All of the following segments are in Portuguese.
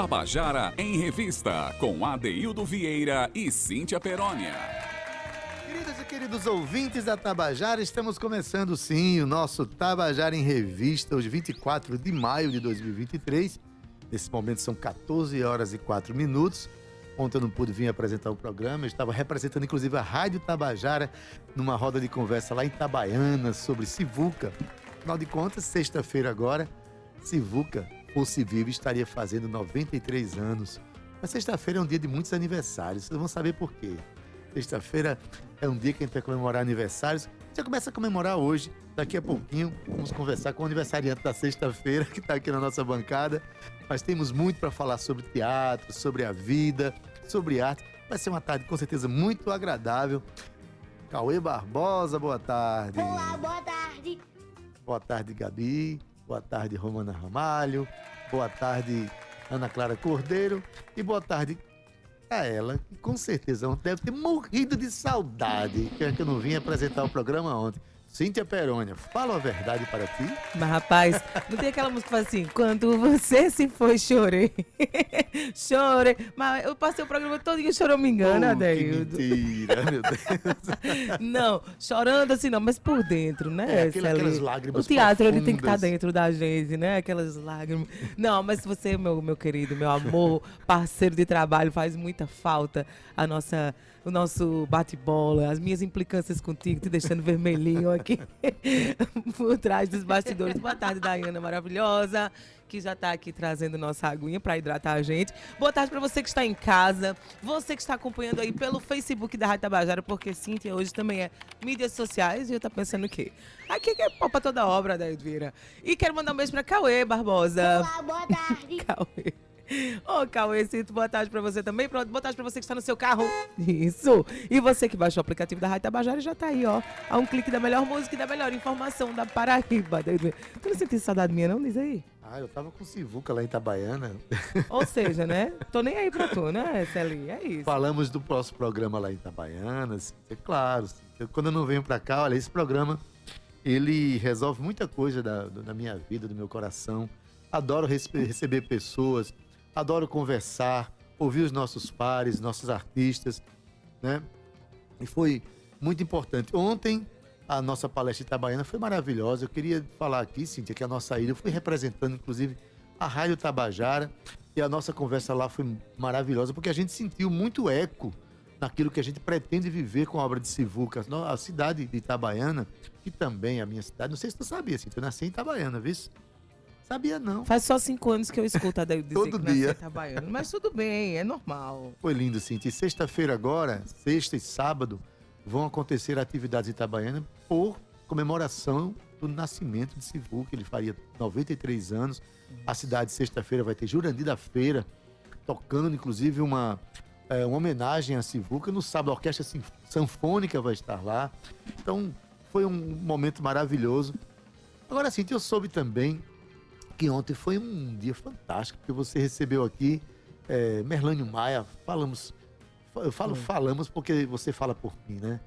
Tabajara em Revista, com Adeildo Vieira e Cíntia Perónia. Queridas e queridos ouvintes da Tabajara, estamos começando sim o nosso Tabajara em Revista, hoje 24 de maio de 2023. Nesse momento são 14 horas e 4 minutos. Ontem eu não pude vir apresentar o programa, eu estava representando inclusive a Rádio Tabajara numa roda de conversa lá em Itabaiana sobre Sivuca. Afinal de contas, sexta-feira agora, Sivuca, fosse vivo, estaria fazendo 93 anos. Mas sexta-feira é um dia de muitos aniversários, vocês vão saber por quê. Sexta-feira é um dia que a gente vai comemorar aniversários. Já começa a comemorar hoje, daqui a pouquinho vamos conversar com o aniversariante da sexta-feira que está aqui na nossa bancada. Mas temos muito para falar sobre teatro, sobre a vida, sobre arte. Vai ser uma tarde com certeza muito agradável. Cauê Barbosa, boa tarde. Olá, boa tarde. Boa tarde, Gabi. Boa tarde, Romana Ramalho. Boa tarde, Ana Clara Cordeiro. E boa tarde a ela, que com certeza deve ter morrido de saudade, que é eu não vim apresentar o programa ontem. Cíntia Perônia, fala a verdade para ti. Mas, rapaz, não tem aquela música que fala assim, quando você se foi, chorei. chorei. Mas eu passei o programa todo e chorou, me engana, Oh, Adeildo. que mentira, meu Deus. Não, chorando assim não, mas por dentro, né? É, aquele- aquelas lágrimas O teatro, ele tem que estar profundas. dentro da gente, né? Aquelas lágrimas. Não, mas você, meu, meu querido, meu amor, parceiro de trabalho, faz muita falta a nossa, o nosso bate-bola, as minhas implicâncias contigo, te deixando vermelhinho aqui por trás dos bastidores. Boa tarde, Dayana maravilhosa, que já está aqui trazendo nossa aguinha para hidratar a gente. Boa tarde para você que está em casa, você que está acompanhando aí pelo Facebook da Rádio Tabajara, porque Cíntia hoje também é mídias sociais e eu tá pensando o quê? Aqui que é pau pra toda obra da Elvira. E quero mandar um beijo para Cauê Barbosa. Olá, boa tarde. Cauê. Ô, Cauê, sinto boa tarde pra você também. Pronto, boa tarde pra você que está no seu carro. Isso. E você que baixou o aplicativo da Rádio Tabajara já tá aí, ó. A um clique da melhor música e da melhor informação da Paraíba. Tu não sentiu saudade minha, não? Diz aí. Ah, eu tava com Sivuca lá em Itabaiana. Ou seja, né? Tô nem aí pra tu, né, Celinha? É isso. Falamos do nosso programa lá em Itabaiana. É claro, eu- quando eu não venho pra cá, olha, esse programa, ele resolve muita coisa da, da minha vida, do meu coração. Adoro receber pessoas, adoro conversar, ouvir os nossos pares, nossos artistas, né? E foi muito importante. Ontem, a nossa palestra itabaiana foi maravilhosa. Eu queria falar aqui, Cíntia, que a nossa ida, eu fui representando, inclusive, a Rádio Tabajara, e a nossa conversa lá foi maravilhosa, porque a gente sentiu muito eco naquilo que a gente pretende viver com a obra de Sivuca. A cidade de Itabaiana, que também é a minha cidade, não sei se tu sabia, Cíntia, eu nasci em Itabaiana, viu? Sabia não. Faz só cinco anos que eu escuto a Deus dizer Todo que dia. em Itabaiana. Mas tudo bem, é normal. Foi lindo, Cintia. Sexta-feira agora, sexta e sábado, vão acontecer atividades Itabaiana por comemoração do nascimento de Sivuca. Ele faria 93 anos. A cidade, sexta-feira, vai ter Jurandir da Feira, tocando, inclusive, uma, é, uma homenagem a Sivuca. No sábado, a Orquestra Sanfônica vai estar lá. Então, foi um momento maravilhoso. Agora, Cintia, eu soube também que ontem foi um dia fantástico, porque você recebeu aqui é, Merlânio Maia, falamos. fa- Eu falo falamos porque você fala por mim, né?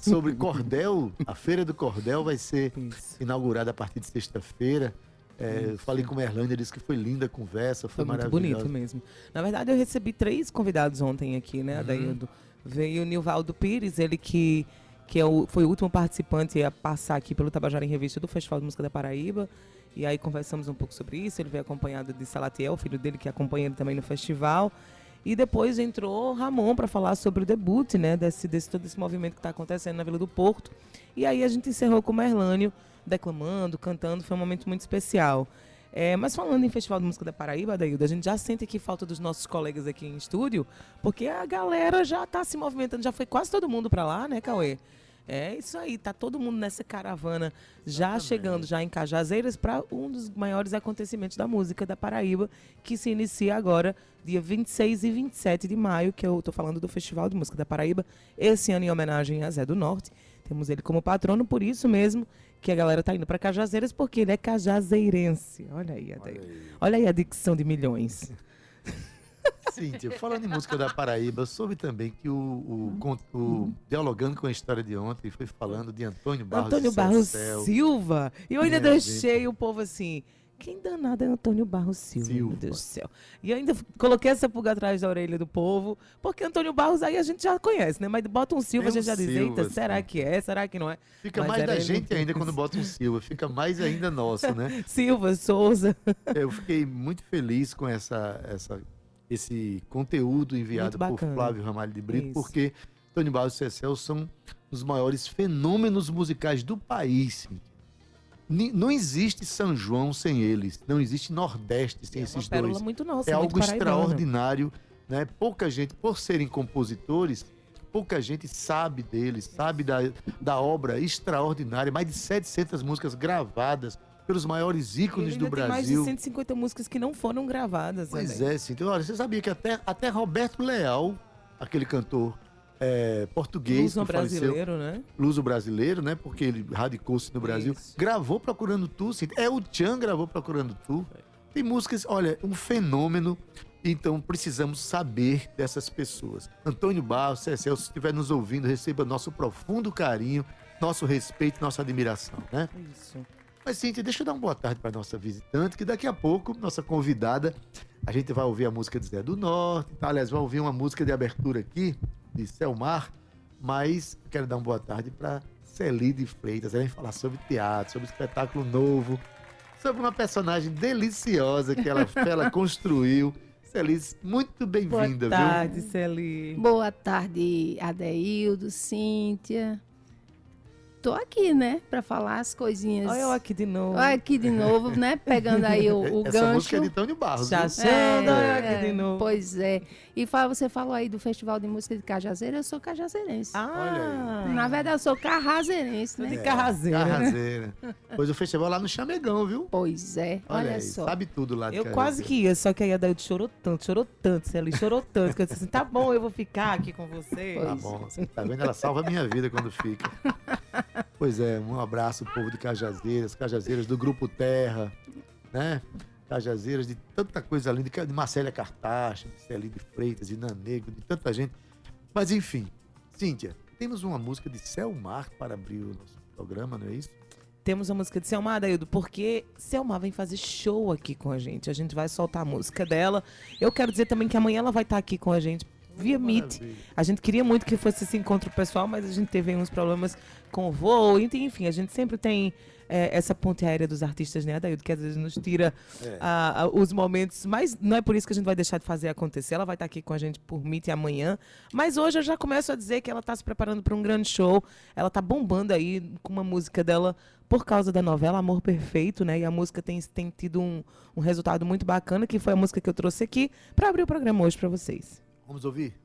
Sobre Cordel, a Feira do Cordel vai ser Isso. inaugurada a partir de sexta-feira. É, falei com o Merlânio, ele disse que foi linda a conversa, foi, Foi muito bonito mesmo. Na verdade, eu recebi três convidados ontem aqui, né, Adaildo? Veio o Nilvaldo Pires, ele que, que é o, foi o último participante a passar aqui pelo Tabajara em Revista do Festival de Música da Paraíba. E aí conversamos um pouco sobre isso. Ele veio acompanhado de Salatiel, filho dele, que acompanha ele também no festival. E depois entrou Ramon para falar sobre o debut, né, desse, desse todo esse movimento que está acontecendo na Vila do Porto. E aí a gente encerrou com o Merlânio declamando, cantando, foi um momento muito especial. É, mas falando em Festival de Música da Paraíba, Adaildo, a gente já sente aqui falta dos nossos colegas aqui em estúdio, porque a galera já está se movimentando, já foi quase todo mundo para lá, né, Cauê? É isso aí, tá todo mundo nessa caravana já Exatamente. chegando já em Cajazeiras para um dos maiores acontecimentos da música da Paraíba, que se inicia agora, dia 26 e 27 de maio, que eu tô falando do Festival de Música da Paraíba, esse ano em homenagem a Zé do Norte. Temos ele como patrono, por isso mesmo que a galera tá indo para Cajazeiras, porque ele é cajazeirense. Olha aí, Adair. Olha aí. Olha aí a dicção de milhões. Cíntia, falando em música da Paraíba, soube também que o, o, con- o Dialogando com a História de Ontem foi falando de Antônio Barros Antônio Barros. Silva. E eu ainda Minha deixei o povo assim. quem danado é Antônio Barros Silva, Silva. meu Deus do céu. E ainda coloquei essa pulga atrás da orelha do povo, porque Antônio Barros aí a gente já conhece, né? Mas bota um Silva, a gente um já diz, eita, será que é? Será que não é? Fica Mas mais da gente ainda quando bota um Silva, fica mais ainda nosso, né? Silva, Souza. Eu fiquei muito feliz com essa, essa, esse conteúdo enviado por. Flávio Ramalho de Brito, Isso. porque Tony Barros e Cecel são os maiores fenômenos musicais do país. Não existe São João sem eles, não existe Nordeste sem É esses dois. muito nossa, é algo extraordinário, né? Pouca gente, por serem compositores, pouca gente sabe deles, sabe da, da obra extraordinária, mais de 700 músicas gravadas pelos maiores ícones do tem mais de Brasil. 150 músicas que não foram gravadas. Pois é, sim. Então, olha, você sabia que até, até Roberto Leal, aquele cantor é, português Luso que faleceu, brasileiro, né? luso brasileiro, né? Porque ele radicou-se no Brasil, Isso. gravou Procurando Tu. Sim. É o Tchan gravou Procurando Tu. Tem músicas, olha, um fenômeno. Então precisamos saber dessas pessoas. Antônio Barros, Cecel, se estiver nos ouvindo, receba nosso profundo carinho, nosso respeito, nossa admiração, né? Isso. Mas, Cíntia, deixa eu dar uma boa tarde para nossa visitante, que daqui a pouco, nossa convidada, a gente vai ouvir a música de Zé do Norte, tá? aliás, vai ouvir uma música de abertura aqui, de Selmar, mas quero dar uma boa tarde para Celide Freitas. Ela vai falar sobre teatro, sobre espetáculo novo, sobre uma personagem deliciosa que ela, ela construiu. Celide, muito Boa bem-vinda, viu? tarde, Celi. Boa tarde, Adeildo, Cíntia. Tô aqui, né, pra falar as coisinhas. Olha eu aqui de novo. Olha aqui de novo, né, pegando aí o, o Essa gancho. música é de Tony Barros. Já olha aqui É, de novo. Pois é. E fala, você falou aí do Festival de Música de Cajazeira, eu sou cajazeirense. Ah, Na verdade, eu sou carrazeirense, de né? carrazeira. Carrazeira. Pois o festival lá no Chamegão, viu? Pois é, olha, aí, só. sabe tudo lá de Eu quase que ia, só que aí a Daildo chorou tanto, chorou tanto, Celi, chorou tanto, que eu disse assim, tá bom, eu vou ficar aqui com você. Tá bom, você tá vendo? Ela salva a minha vida quando fica. Pois é, um abraço, povo de Cajazeiras, Cajazeiras do Grupo Terra, né? Cajazeiras de tanta coisa linda, de Marcélia Cartaxa, de Celine Freitas, de Nanego, de tanta gente. Mas enfim, Cíntia, temos uma música de Selmar para abrir o nosso programa, não é isso? Temos a música de Selma, Daildo, porque Selma vem fazer show aqui com a gente. A gente vai soltar a música dela. Eu quero dizer também que amanhã ela vai estar aqui com a gente via Meet. A gente queria muito que fosse esse encontro pessoal, mas a gente teve uns problemas com o voo. Enfim, a gente sempre tem é, essa ponte aérea dos artistas, né, Adaildo? Que às vezes nos tira É. ah, ah, os momentos. Mas não é por isso que a gente vai deixar de fazer acontecer. Ela vai estar aqui com a gente por Meet amanhã. Mas hoje eu já começo a dizer que ela está se preparando para um grande show. Ela está bombando aí com uma música dela por causa da novela Amor Perfeito, né? E a música tem, tem tido um, um resultado muito bacana, que foi a música que eu trouxe aqui para abrir o programa hoje para vocês. Vamos ouvir?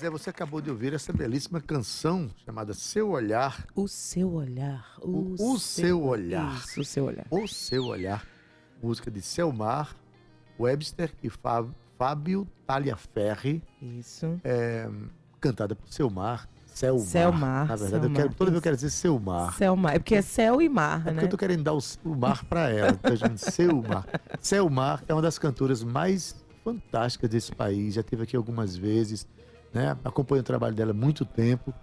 Pois é, você acabou de ouvir essa belíssima canção chamada Seu Olhar, O seu olhar. O, O- o seu olhar. Isso, o seu olhar. O Seu Olhar, música de Selmar Webster e Fá- Fábio Taliaferri, Isso. cantada por Selmar. Selmar. Selmar, Na verdade, eu Selmar. quero, toda vez eu quero dizer Selmar. Selmar. É porque é céu e mar, É porque né? eu tô querendo dar o, o mar para ela. Então, gente, Selmar. Selmar é uma das cantoras mais fantásticas desse país. Já esteve aqui algumas vezes, né? Acompanho o trabalho dela há muito tempo.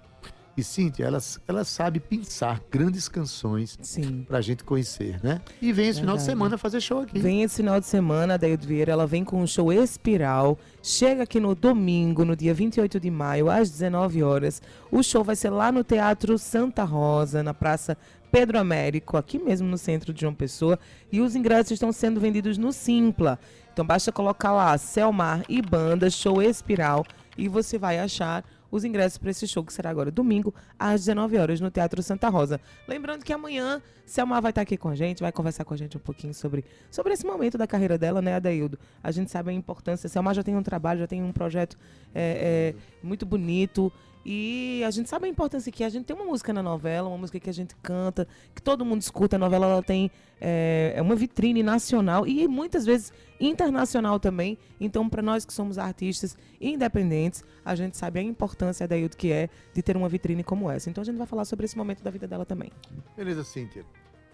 E Cíntia, ela, ela sabe pensar grandes canções Sim. pra gente conhecer, né? E vem esse final de semana fazer show aqui. Vem esse final de semana, a Deildo Vieira, ela vem com um show Espiral. Chega aqui no domingo, no dia 28 de maio, às 19 horas. O show vai ser lá no Teatro Santa Rosa, na Praça Pedro Américo, aqui mesmo no centro de João Pessoa. E os ingressos estão sendo vendidos no Simpla. Então basta colocar lá Selmar e Banda, show Espiral, e você vai achar os ingressos para esse show que será agora domingo às 19 horas no Teatro Santa Rosa. Lembrando que amanhã Selma vai estar aqui com a gente, vai conversar com a gente um pouquinho sobre, sobre esse momento da carreira dela, né, Adaildo? A gente sabe a importância. Selma já tem um trabalho, já tem um projeto é, é, muito bonito. E a gente sabe a importância que a gente tem uma música na novela, uma música que a gente canta, que todo mundo escuta. A novela ela tem é, é uma vitrine nacional e muitas vezes internacional também. Então, para nós que somos artistas independentes, a gente sabe a importância, Adaildo, que é de ter uma vitrine como essa. Então, a gente vai falar sobre esse momento da vida dela também. Beleza, Cíntia.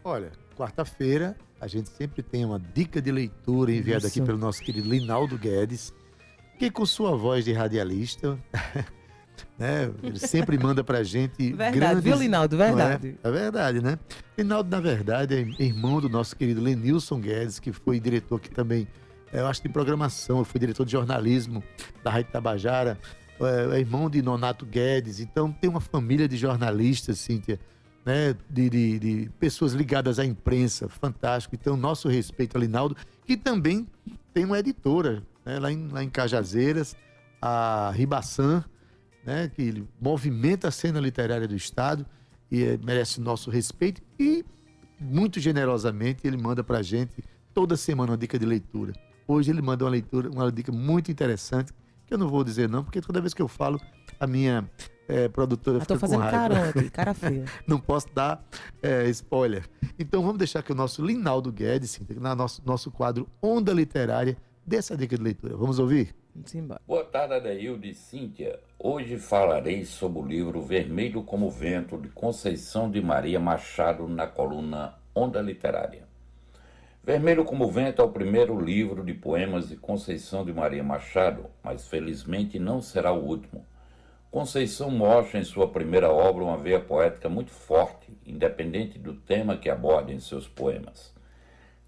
Olha, quarta-feira a gente sempre tem uma dica de leitura enviada aqui Isso. pelo nosso querido Linaldo Guedes, que com sua voz de radialista, né, ele sempre manda pra gente Verdade, grandes... viu, Linaldo? não é? Verdade. É? verdade, né? Linaldo, na verdade, é irmão do nosso querido Lenilson Guedes, que foi diretor aqui também, é, eu acho, de programação, eu fui diretor de jornalismo da Rádio Tabajara, é, é irmão de Nonato Guedes, então tem uma família de jornalistas, Cíntia, né, de, de- de pessoas ligadas à imprensa, fantástico. Então, nosso respeito a Linaldo, que também tem uma editora né, lá, em, lá em Cajazeiras, a Ribaçan, né, que ele movimenta a cena literária do Estado e eh, merece nosso respeito. E, muito generosamente, ele manda para a gente toda semana uma dica de leitura. Hoje ele manda uma leitura, uma dica muito interessante, que eu não vou dizer não, porque toda vez que eu falo, a minha eh, produtora Eu tô fica com fazendo raiva carão aqui, cara feia. não posso dar é, spoiler. Então vamos deixar que o nosso Linaldo Guedes, na nosso, nosso quadro Onda Literária, dê essa dica de leitura. Vamos ouvir? Vamos embora. Boa tarde, Adaildo e Cíntia. Hoje falarei sobre o livro Vermelho como Vento, de Conceição de Maria Machado, na coluna Onda Literária. Vermelho como Vento é o primeiro livro de poemas de Conceição de Maria Machado, mas felizmente não será o último. Conceição mostra em sua primeira obra uma veia poética muito forte, independente do tema que aborda em seus poemas.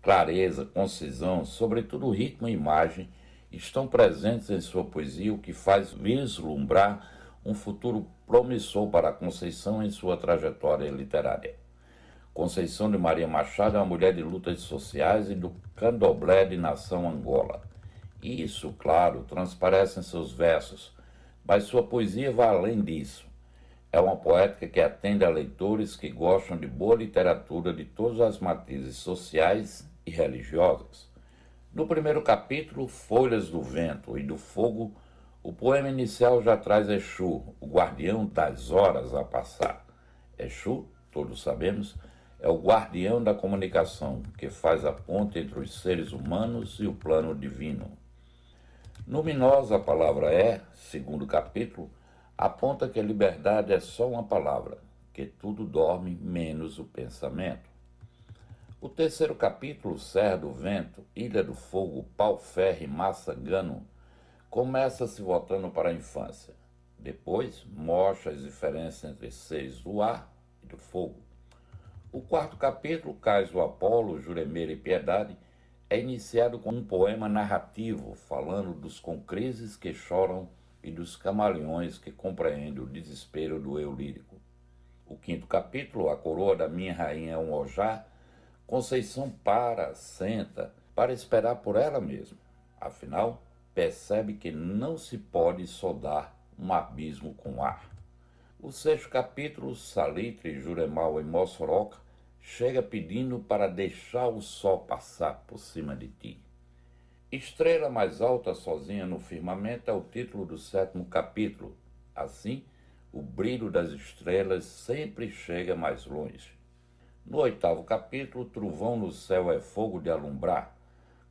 Clareza, concisão, sobretudo ritmo e imagem, estão presentes em sua poesia, o que faz vislumbrar um futuro promissor para Conceição em sua trajetória literária. Conceição de Maria Machado é uma mulher de lutas sociais e do candomblé de nação Angola. Isso, claro, transparece em seus versos, mas sua poesia vai além disso. É uma poética que atende a leitores que gostam de boa literatura de todas as matizes sociais e religiosas. No primeiro capítulo, Folhas do Vento e do Fogo, o poema inicial já traz Exu, o guardião das horas a passar. Exu, todos sabemos, é o guardião da comunicação, que faz a ponte entre os seres humanos e o plano divino. Luminosa a palavra é, segundo capítulo, aponta que a liberdade é só uma palavra, que tudo dorme menos o pensamento. O terceiro capítulo, Serra do Vento, Ilha do Fogo, Pau Ferre, Massa Gano, começa se voltando para a infância. Depois, mostra as diferenças entre seres do ar e do fogo. O quarto capítulo, Cais do Apolo, Juremeira e Piedade, é iniciado com um poema narrativo falando dos concreses que choram e dos camaleões que compreendem o desespero do eu lírico. O quinto capítulo, A Coroa da Minha Rainha é um Ojar, Conceição para, senta, para esperar por ela mesma. Afinal, percebe que não se pode soldar um abismo com ar. O sexto capítulo, Salitre, Juremal e Mossoroca, chega pedindo para deixar o sol passar por cima de ti. Estrela mais alta sozinha no firmamento é o título do sétimo capítulo. Assim, o brilho das estrelas sempre chega mais longe. No oitavo capítulo, Trovão no céu é fogo de alumbrar.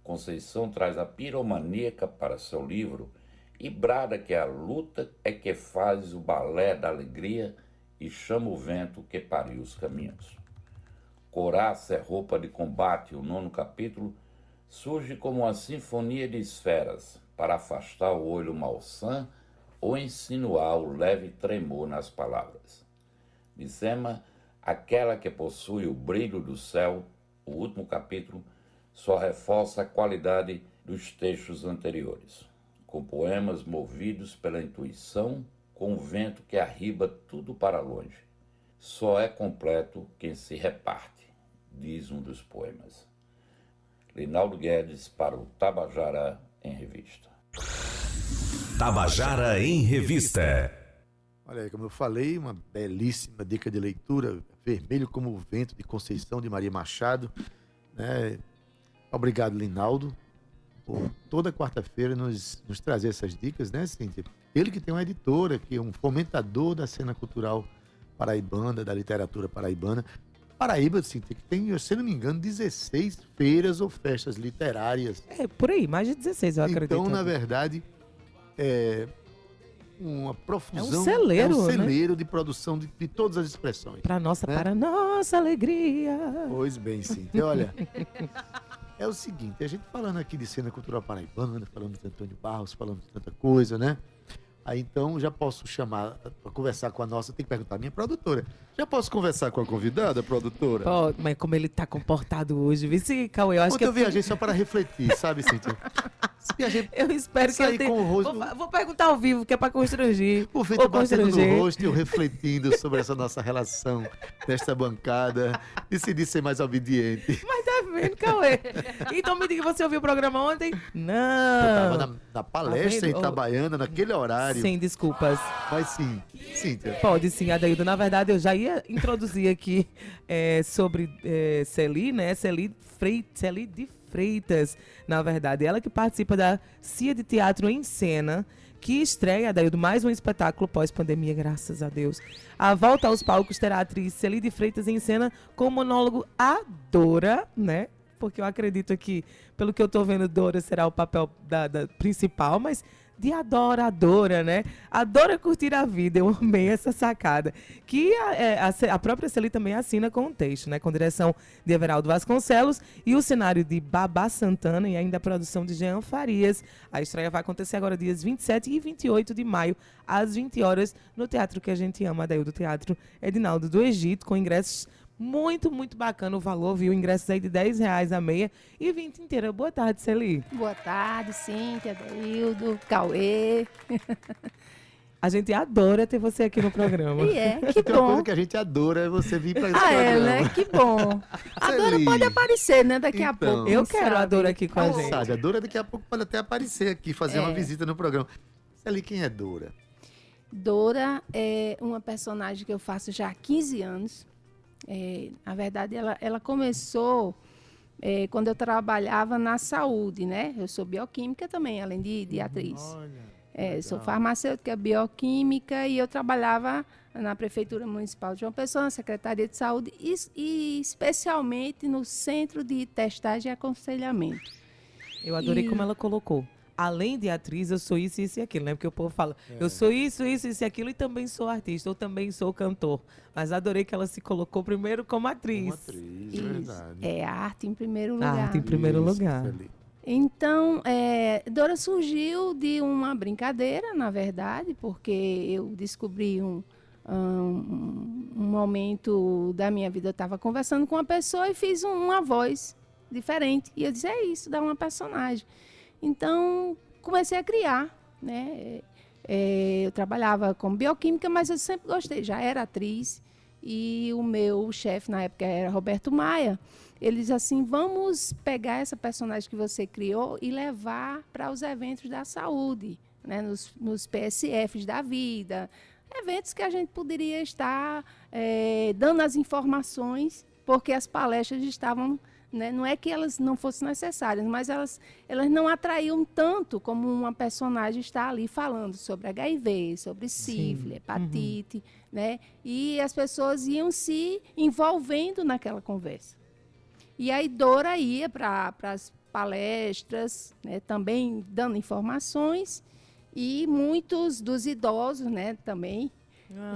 Conceição traz a piromaníaca para seu livro e brada que a luta é que faz o balé da alegria e chama o vento que pariu os caminhos. Coraça é roupa de combate, o nono capítulo, surge como uma sinfonia de esferas para afastar o olho malsã ou insinuar o leve tremor nas palavras. Dizema, aquela que possui o brilho do céu, o último capítulo, só reforça a qualidade dos textos anteriores, com poemas movidos pela intuição, com o vento que arriba tudo para longe. Só é completo quem se reparte, diz um dos poemas. Linaldo Guedes para o Tabajara em Revista. Tabajara em Revista. Olha aí, como eu falei, uma belíssima dica de leitura, Vermelho como o Vento, de Conceição de Maria Machado. Né? Obrigado, Linaldo, por toda quarta-feira nos, nos trazer essas dicas, né, Cíntia? Ele que tem uma editora, que é um fomentador da cena cultural paraibana, da literatura paraibana. Paraíba, Cíntia, que tem, se não me engano, 16 feiras ou festas literárias. É, por aí, mais de 16, eu acredito. Então, na verdade, é uma profusão. É um celeiro, é um né? celeiro de produção de, de todas as expressões. Para nossa, né? para nossa alegria. Pois bem, Cíntia. Olha, é o seguinte, a gente falando aqui de cena cultural paraibana, falando de Antônio Barros, falando de tanta coisa, né? Aí então já posso chamar para conversar com a nossa, tem que perguntar a minha produtora. Já posso conversar com a convidada, produtora? Pô, mas como ele tá comportado hoje, vice Cauê, eu acho Ontem que eu viajei só para refletir, sabe, Cíntia? Eu espero que eu tenha... com o rosto- Vou, vou perguntar ao vivo, que é pra constranger. O vento Vou batendo no rosto e eu refletindo sobre essa nossa relação nesta bancada. Decidi ser mais obediente. Mas vendo, Cauê? Então me diga, você ouviu o programa ontem? Eu Não. tava na, na palestra Tá em vendo? Itabaiana, naquele horário. Sem desculpas. Mas sim, Cíntia. Pode sim, Adaildo. Na verdade, eu já ia introduzir aqui é, sobre é, Celi, né? Celi, Celi de Freitas, na verdade. Ela que participa da CIA de Teatro em Cena, que estreia, Adaildo, mais um espetáculo pós-pandemia, graças a Deus. A volta aos palcos terá a atriz Celi de Freitas em cena com o monólogo Dora, né? Porque eu acredito que, pelo que eu tô vendo, Dora será o papel da, da principal, mas de adoradora, né? Adora curtir a vida. Eu amei essa sacada. Que a, é, a a própria Celi também assina com o texto, né? Com direção de Everaldo Vasconcelos e o cenário de Babá Santana e ainda a produção de Jean Farias. A estreia vai acontecer agora dias 27 e 28 de maio, às 20 horas, no teatro que a gente ama, daí do Teatro Edinaldo do Egito, com ingressos Muito, muito bacana o valor, viu? Ingressos aí de 10 reais a meia e 20 inteira. Boa tarde, Celi. Boa tarde, Cíntia, Deildo, Cauê. A gente adora ter você aqui no programa. E é, que Tem uma bom. coisa que a gente adora é você vir para esse Ah, é, programa. né? Que bom. A Dora pode aparecer, né? Daqui a Então. pouco. Eu quero a sabe? Dora aqui com a Quem gente. sabe, a Dora daqui a pouco pode até aparecer aqui, fazer uma É. visita no programa. Celi, quem é Dora? Dora é uma personagem que eu faço já há 15 anos. É, na verdade, ela, ela começou é, quando eu trabalhava na saúde, né? Eu sou bioquímica também, além de, de atriz. Olha. É, sou farmacêutica, bioquímica e eu trabalhava na Prefeitura Municipal de João Pessoa, na Secretaria de Saúde e, e especialmente no Centro de Testagem e Aconselhamento. Eu adorei E- como ela colocou. Além de atriz, eu sou isso, isso e aquilo, né? Porque o povo fala, É. eu sou isso, isso, isso e aquilo, e também sou artista, ou também sou cantor. Mas adorei que ela se colocou primeiro como atriz. Uma atriz, é Isso. verdade. É a arte em primeiro A lugar. arte em primeiro Isso, lugar. Então, é, Dora surgiu de uma brincadeira, na verdade, porque eu descobri um, um, um momento da minha vida, eu estava conversando com uma pessoa e fiz um- uma voz diferente. E eu disse, é isso, dá uma personagem. Então, comecei a criar, né? É, eu trabalhava como bioquímica, mas eu sempre gostei, já era atriz. E o meu chefe na época era Roberto Maia. Ele diz assim: vamos pegar essa personagem que você criou e levar para os eventos da saúde, né? nos, nos PSFs da vida. Eventos que a gente poderia estar eh, dando as informações, porque as palestras estavam. Né? Não é que elas não fossem necessárias, mas elas, elas não atraíam tanto como uma personagem está ali falando sobre HIV, sobre sífilis, hepatite, né? E as pessoas iam se envolvendo naquela conversa. E aí Dora ia para as palestras, né, também dando informações, e muitos dos idosos né, também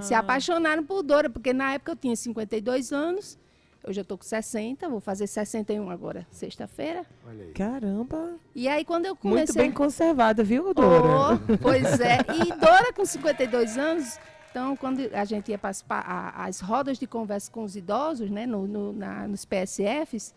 se apaixonaram por Dora, porque na época eu tinha 52 anos, hoje eu estou com 60, vou fazer 61 agora, sexta-feira. Olha aí. Caramba, E aí quando eu muito comecei... bem conservada, viu, Dora? Oh, pois é. E Dora, com 52 anos, então, quando a gente ia para as, pa- a- as rodas de conversa com os idosos, né, no, no- na- nos PSFs,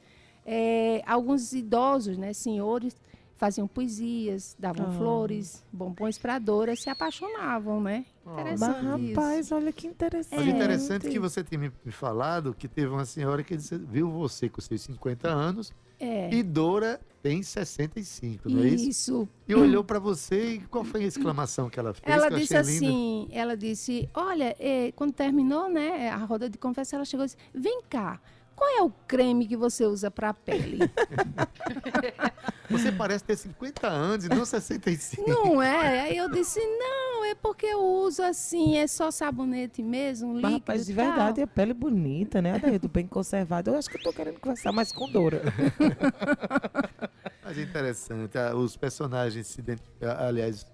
eh, alguns idosos, né, senhores, faziam poesias, davam Ah. flores, bombons para Dora, se apaixonavam, né? Oh. Interessante Mas, isso. rapaz, olha que interessante. Mas É, interessante tem- que você tinha me falado que teve uma senhora que disse- viu você com seus 50 anos É. e Dora tem 65, não é isso? Isso. E olhou para você e qual foi a exclamação que ela fez? Ela disse assim, ela disse, olha, eh, quando terminou, né, a roda de conversa, ela chegou e disse, vem cá, qual é o creme que você usa para a pele? Você parece ter 50 anos e não 65. Não é? Aí eu disse, não, é porque eu uso assim, é só sabonete mesmo, líquido Mas, rapaz, de tal." verdade, a pele bonita, né? Adaildo, bem conservada. Eu acho que eu tô querendo conversar mais com Dora. Mas é interessante, ah, os personagens se identi- ah, aliás,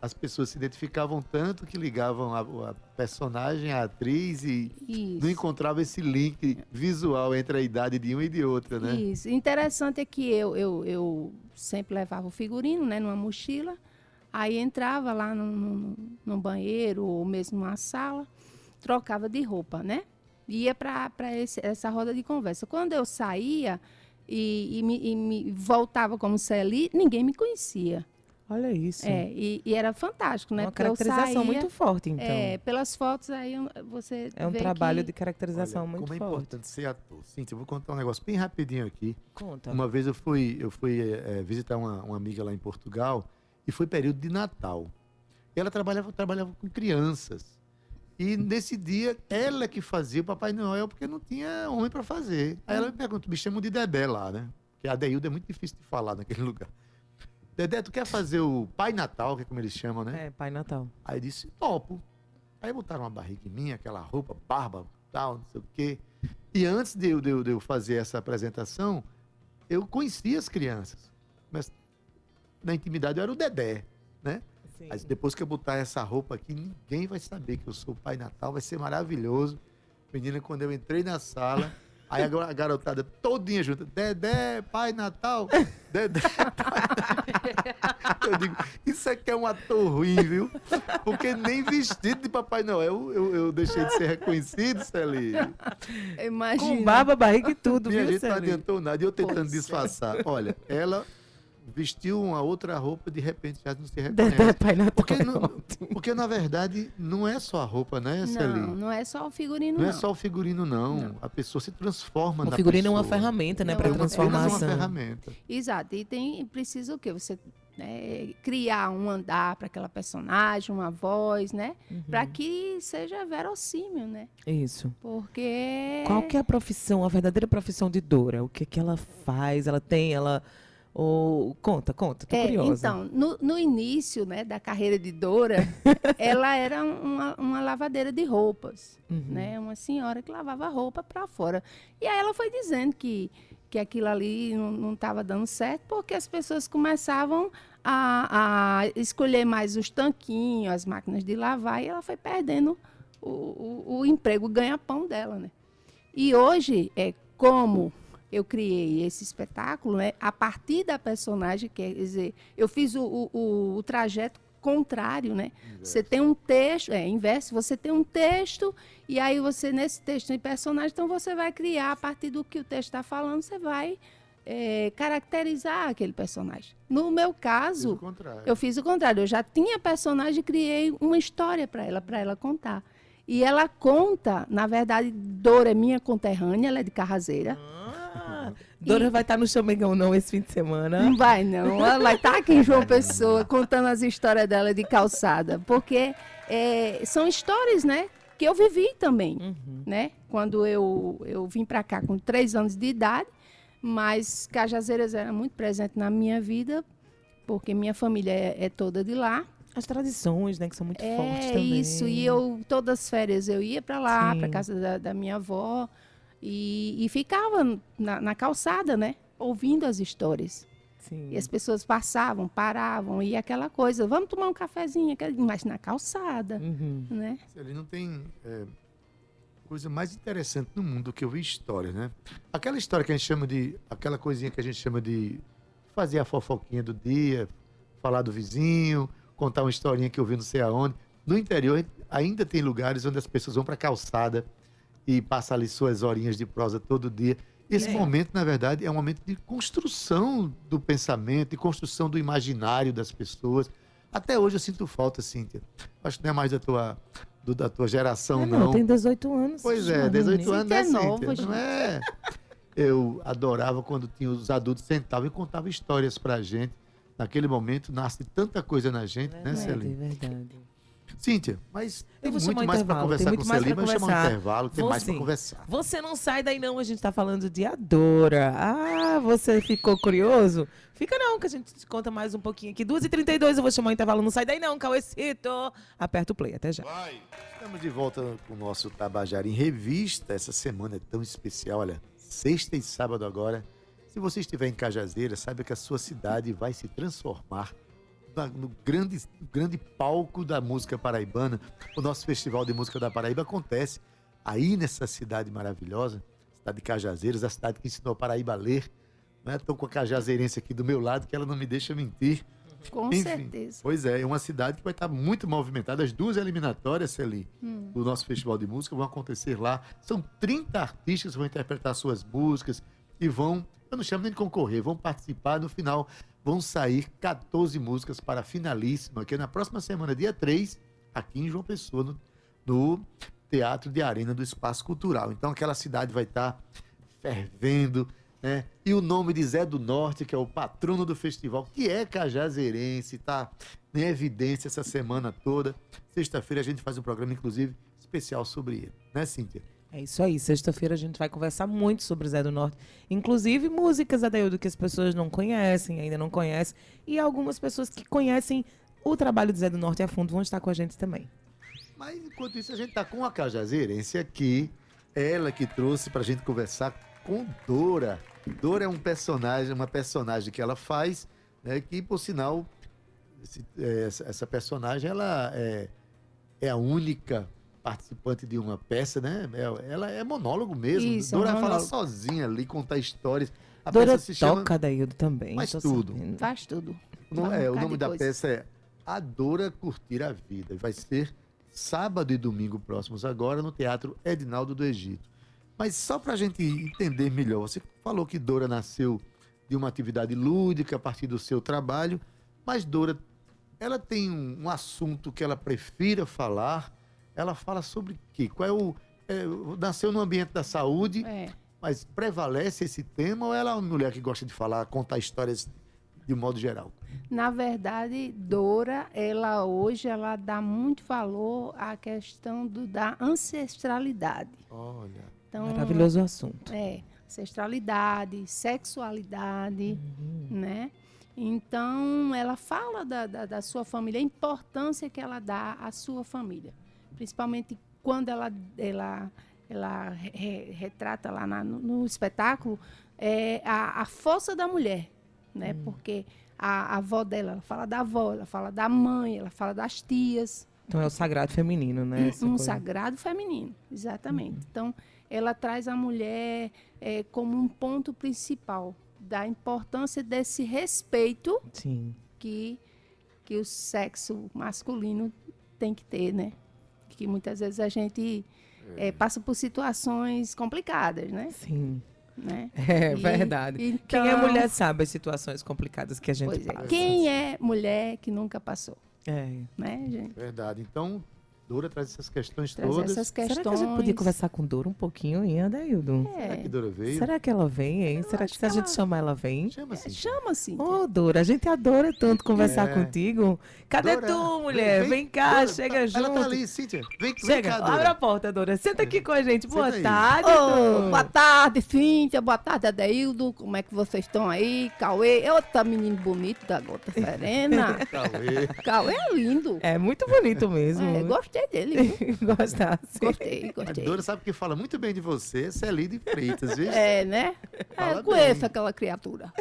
as pessoas se identificavam tanto que ligavam a, a personagem à atriz e Isso. não encontrava esse link visual entre a idade de um e de outra, né? Isso. Interessante é que eu, eu, eu sempre levava o figurino, né, numa mochila. Aí entrava lá no, no, no banheiro ou mesmo numa sala, trocava de roupa, né? Ia para essa roda de conversa. Quando eu saía e, e me, e me voltava como Celi, ninguém me conhecia. Olha isso. É, e, e era fantástico, né? Uma Porque eu caracterização saía- muito forte, então. É, pelas fotos aí você É um vê trabalho que- de caracterização Olha, muito como é forte. importante ser ator. Cíntia, eu vou contar um negócio bem rapidinho aqui. Conta. Uma vez eu fui, eu fui eh, eh, visitar uma, uma amiga lá em Portugal e foi período de Natal. E ela trabalhava, trabalhava com crianças. E nesse dia, ela que fazia o Papai Noel, porque não tinha homem para fazer. Aí ela me perguntou, me chamam de Dedé lá, né? Porque a Deilda é muito difícil de falar naquele lugar. Dedé, tu quer fazer o Pai Natal, que é como eles chamam, né? É, Pai Natal. Aí disse, topo. Aí botaram uma barriga em mim, aquela roupa, barba, tal, não sei o quê. E antes de eu, de eu- de eu fazer essa apresentação, eu conhecia as crianças. Mas na intimidade eu era o Dedé, né? Sim. Mas depois que eu botar essa roupa aqui, ninguém vai saber que eu sou o Pai Natal, vai ser maravilhoso. Menina, quando eu entrei na sala, aí a gar- a garotada todinha junto, Dedé, Pai Natal, Dedé, Pai Natal. Eu digo, isso aqui é um ator ruim, viu? Porque nem vestido de Papai Noel eu, eu deixei de ser reconhecido, Celi. Imagina. Com barba, barriga e tudo, Minha viu, gente não Celi? adiantou nada. E eu tentando é. disfarçar. Olha, ela vestiu uma outra roupa, de repente já não se reconhece. Pai Natal. Porque, é não- porque na verdade não é só a roupa, né, Celi? Não, não é só o figurino, Não não. é só o figurino, não. A pessoa se transforma O na figurino é uma pessoa. ferramenta, né, Não, para é É uma, transformação. ferramenta. Exato. E tem precisa o quê? Você né, criar um andar para aquela personagem, uma voz, né? Uhum. Para que seja verossímil, né? Isso. Porque Qual que é a profissão, a verdadeira profissão de Dora? O que que ela faz? Ela tem, ela... Ou... Conta, conta, tô É, curiosa. então, no, no início né, da carreira de Dora, ela era uma, uma lavadeira de roupas, Uhum. né? Uma senhora que lavava roupa para fora. E aí ela foi dizendo que, que aquilo ali não estava dando certo, porque as pessoas começavam a, a escolher mais os tanquinhos, as máquinas de lavar, e ela foi perdendo o, o, o emprego, o ganha-pão dela, né? E hoje, é como eu criei esse espetáculo, né? A partir da personagem, quer dizer, eu fiz o, o- o- trajeto contrário, né? Você tem um texto, é inverso, você tem um texto e aí você nesse texto tem personagem, então você vai criar a partir do que o texto está falando, você vai é, caracterizar aquele personagem. No meu Fiz caso, contrário. eu fiz o contrário. Eu já tinha personagem e criei uma história para ela, para ela contar. E ela conta, na verdade, Dora é minha conterrânea, ela é de Carrazeira. Ah, Dora vai estar no Chamegão não esse fim de semana. Não vai, não. Ela vai estar aqui em João Pessoa contando as histórias dela de calçada. Porque é, são histórias, né? Que eu vivi também, Uhum. né? Quando eu, eu vim para cá com três anos de idade, mas Cajazeiras era muito presente na minha vida, porque minha família é, é toda de lá. As tradições, né, que são muito fortes É também. isso, e eu todas as férias eu ia para lá, para casa da, da minha avó e, e ficava na, na calçada, né, ouvindo as histórias. Sim. E as pessoas passavam, paravam e aquela coisa, vamos tomar um cafezinho, mas na calçada, Uhum. né? Ali não tem é, coisa mais interessante no mundo do que ouvir história, né? Aquela história que a gente chama de. aquela coisinha que a gente chama de fazer a fofoquinha do dia, falar do vizinho, contar uma historinha que eu vi não sei aonde. No interior ainda tem lugares onde as pessoas vão para calçada e passam ali suas horinhas de prosa todo dia. Esse É. momento, na verdade, é um momento de construção do pensamento, de construção do imaginário das pessoas. Até hoje eu sinto falta, Cíntia. Acho que não é mais da tua, do- da tua geração, Ah, não. não, tem 18 anos. Pois é, Joana, 18 né? anos, né, Cíntia é Cíntia? nova, Não gente. é? Eu adorava quando tinha os adultos sentavam e contavam histórias pra gente. Naquele momento nasce tanta coisa na gente, né, Verdade, Celine? verdade. Cíntia, mas tem vou chamar muito mais pra intervalo, conversar tem com Celine, pra vamos chamar um intervalo, tem Vou mais pra sim. conversar. Você não sai daí não, a gente tá falando de Adora. Ah, você ficou curioso? Fica não, que a gente te conta mais um pouquinho aqui. 2h32 eu vou chamar o intervalo, não sai daí não, Cauecito. Aperta o play, até já. Estamos de volta com o nosso Tabajara em Revista. Essa semana é tão especial, olha, sexta e sábado agora. Se você estiver em Cajazeira, saiba que a sua cidade vai se transformar na- no grande, grande palco da música paraibana. O nosso Festival de Música da Paraíba acontece aí nessa cidade maravilhosa, cidade de Cajazeiras, a cidade que ensinou a Paraíba a ler. Estou com a cajazeirense aqui do meu lado, que ela não me deixa mentir. Com Enfim, certeza. Pois é, é uma cidade que vai estar muito movimentada. As duas eliminatórias, Celi, Hum. do nosso Festival de Música vão acontecer lá. São 30 artistas que vão interpretar suas músicas e vão, eu não chamo nem de concorrer, vão participar. No final, vão sair 14 músicas para a finalíssima, que é na próxima semana, dia 3, aqui em João Pessoa, no, no Teatro de Arena do Espaço Cultural. Então, aquela cidade vai estar fervendo, né? E o nome de Zé do Norte, que é o patrono do festival, que é cajazeirense, está em evidência essa semana toda. Sexta-feira a gente faz um programa, inclusive, especial sobre ele, né, Cíntia? É isso aí, sexta-feira a gente vai conversar muito sobre Zé do Norte. Inclusive músicas, Adaildo, que as pessoas não conhecem, ainda não conhecem. E algumas pessoas que conhecem o trabalho de Zé do Norte a fundo vão estar com a gente também. Mas enquanto isso, a gente tá com a cajazeirense aqui, ela que trouxe pra gente conversar com Dora. Dora é um personagem, uma personagem que ela faz, né, que por sinal, esse- é, essa personagem, ela é, é a única participante de uma peça, né? É- Ela é monólogo mesmo. Isso, é um Dora vai falar monólogo. sozinha ali, contar histórias. A Dora peça se chama. toca, Daildo, também. Faz tudo. sabendo. Faz tudo. Um é, o nome da coisa. peça é Adora Curtir a Vida. Vai ser sábado e domingo próximos agora no Teatro Edinaldo do Egito. Mas só para a gente entender melhor, você falou que Dora nasceu de uma atividade lúdica a partir do seu trabalho, mas Dora, ela tem um, um assunto que ela prefira falar. Ela fala sobre quê? Qual é o é, nasceu no ambiente da saúde, É. mas prevalece esse tema ou ela é uma mulher que gosta de falar, contar histórias de modo geral? Na verdade, Dora, ela hoje ela dá muito valor à questão do, da ancestralidade. Olha. Então, Maravilhoso assunto. É, ancestralidade, sexualidade, né? Então, ela fala da, da, da sua família, a importância que ela dá à sua família. Principalmente quando ela, ela, ela re- retrata lá na- no, no espetáculo é, a, a força da mulher, né? Porque a, a avó dela, ela fala da avó, ela fala da mãe, ela fala das tias, Então é o sagrado feminino, né? um coisa. sagrado feminino, exatamente. Uhum. Então, ela traz a mulher eh, como um ponto principal da importância desse respeito Sim. que, que o sexo masculino tem que ter, né? Que muitas vezes a gente eh, passa por situações complicadas, né? Sim. né? É E- verdade. Quem é então, mulher sabe as situações complicadas que a gente pois é, passa. Quem é mulher que nunca passou, É. né, gente? Verdade. Então, Dora traz essas questões Traz todas. essas questões. Será que a gente podia conversar com Dora um pouquinho, hein, Adaildo? Será É, que Dora veio? Será que ela vem, hein? Será que se a que gente ela- chamar ela vem? Chama assim. chama assim. Ô, Dora, a gente adora tanto conversar É. contigo. Cadê Dora, tu, mulher? Vem, cá, Dora, chega tá- junto. Ela tá ali, Cíntia. Vem, vem Chega, cá, abre a porta, Dora. Senta aqui com a gente. Boa Senta tarde, Ô, Dora. boa tarde, Cíntia. Boa tarde, Adeildo. Como é que vocês estão aí? Cauê. Eu tá menino bonito da gota serena. Cauê. Cauê é lindo. É muito bonito mesmo. É, gostei dele. viu? Gostasse. Gostei, A gostei. Dora sabe que fala muito bem de você, Celide Freitas, viu? É, né? É, Fala eu conheço bem. aquela criatura.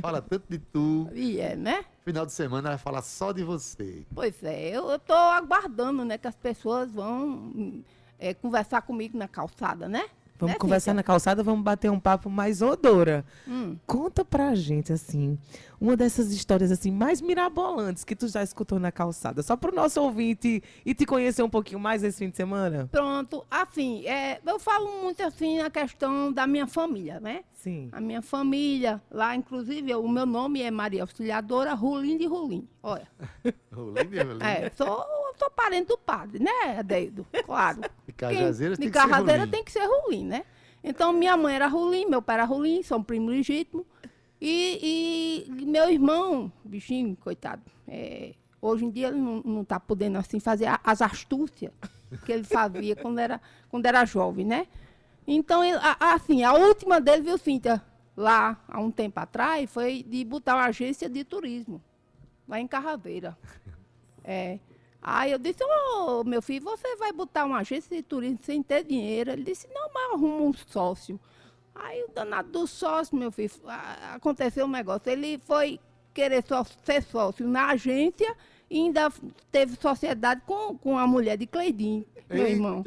Fala tanto de tu. E é, né? Final de semana ela vai falar só de você. Pois é, eu, eu tô aguardando, né, que as pessoas vão hum, é, conversar comigo na calçada, né? Vamos Né, conversar na calçada, vamos bater um papo mais. Ô, Dora, Hum. conta pra gente, assim, uma dessas histórias, assim, mais mirabolantes que tu já escutou na calçada. Só pro nosso ouvinte e te conhecer um pouquinho mais esse fim de semana. Pronto, assim, é, eu falo muito assim na questão da minha família, né? Sim. A minha família, lá, inclusive, o meu nome é Maria Auxiliadora Rulim de Rulim. Olha, Rolinho, rolinho. é, eu sou, sou parente do padre, né, Adeido? Claro. De Cajazeiras Quem- tem de que tem que ser Rulim, né? Então, minha mãe era Rulim, meu pai era Rulim, são primo legítimo. E, e meu irmão, bichinho, coitado, é, hoje em dia ele não, não tá podendo, assim, fazer as astúcias que ele fazia quando era, quando era jovem, né? Então, ele, a- assim, a última dele, viu, Cíntia, lá, há um tempo atrás, foi de botar uma agência de turismo, lá em Carraveira. É. Aí eu disse, ô meu filho, você vai botar uma agência de turismo sem ter dinheiro? Ele disse, não, mas arruma um sócio. Aí o danado do sócio, meu filho, aconteceu um negócio. Ele foi querer só ser sócio na agência e ainda teve sociedade com, com a mulher de Cleidinho, meu irmão.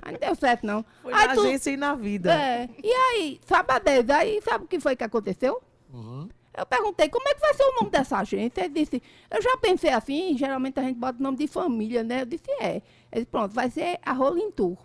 Aí não deu certo, não. Foi aí na tu- agência e na vida. é, e aí, sabe a Deus, aí sabe o que foi que aconteceu? Uhum. Eu perguntei, como é que vai ser o nome dessa agência? Ele disse, eu já pensei assim, geralmente a gente bota o nome de família, né? Eu disse, é. Ele disse, pronto, vai ser a Rolling Tour.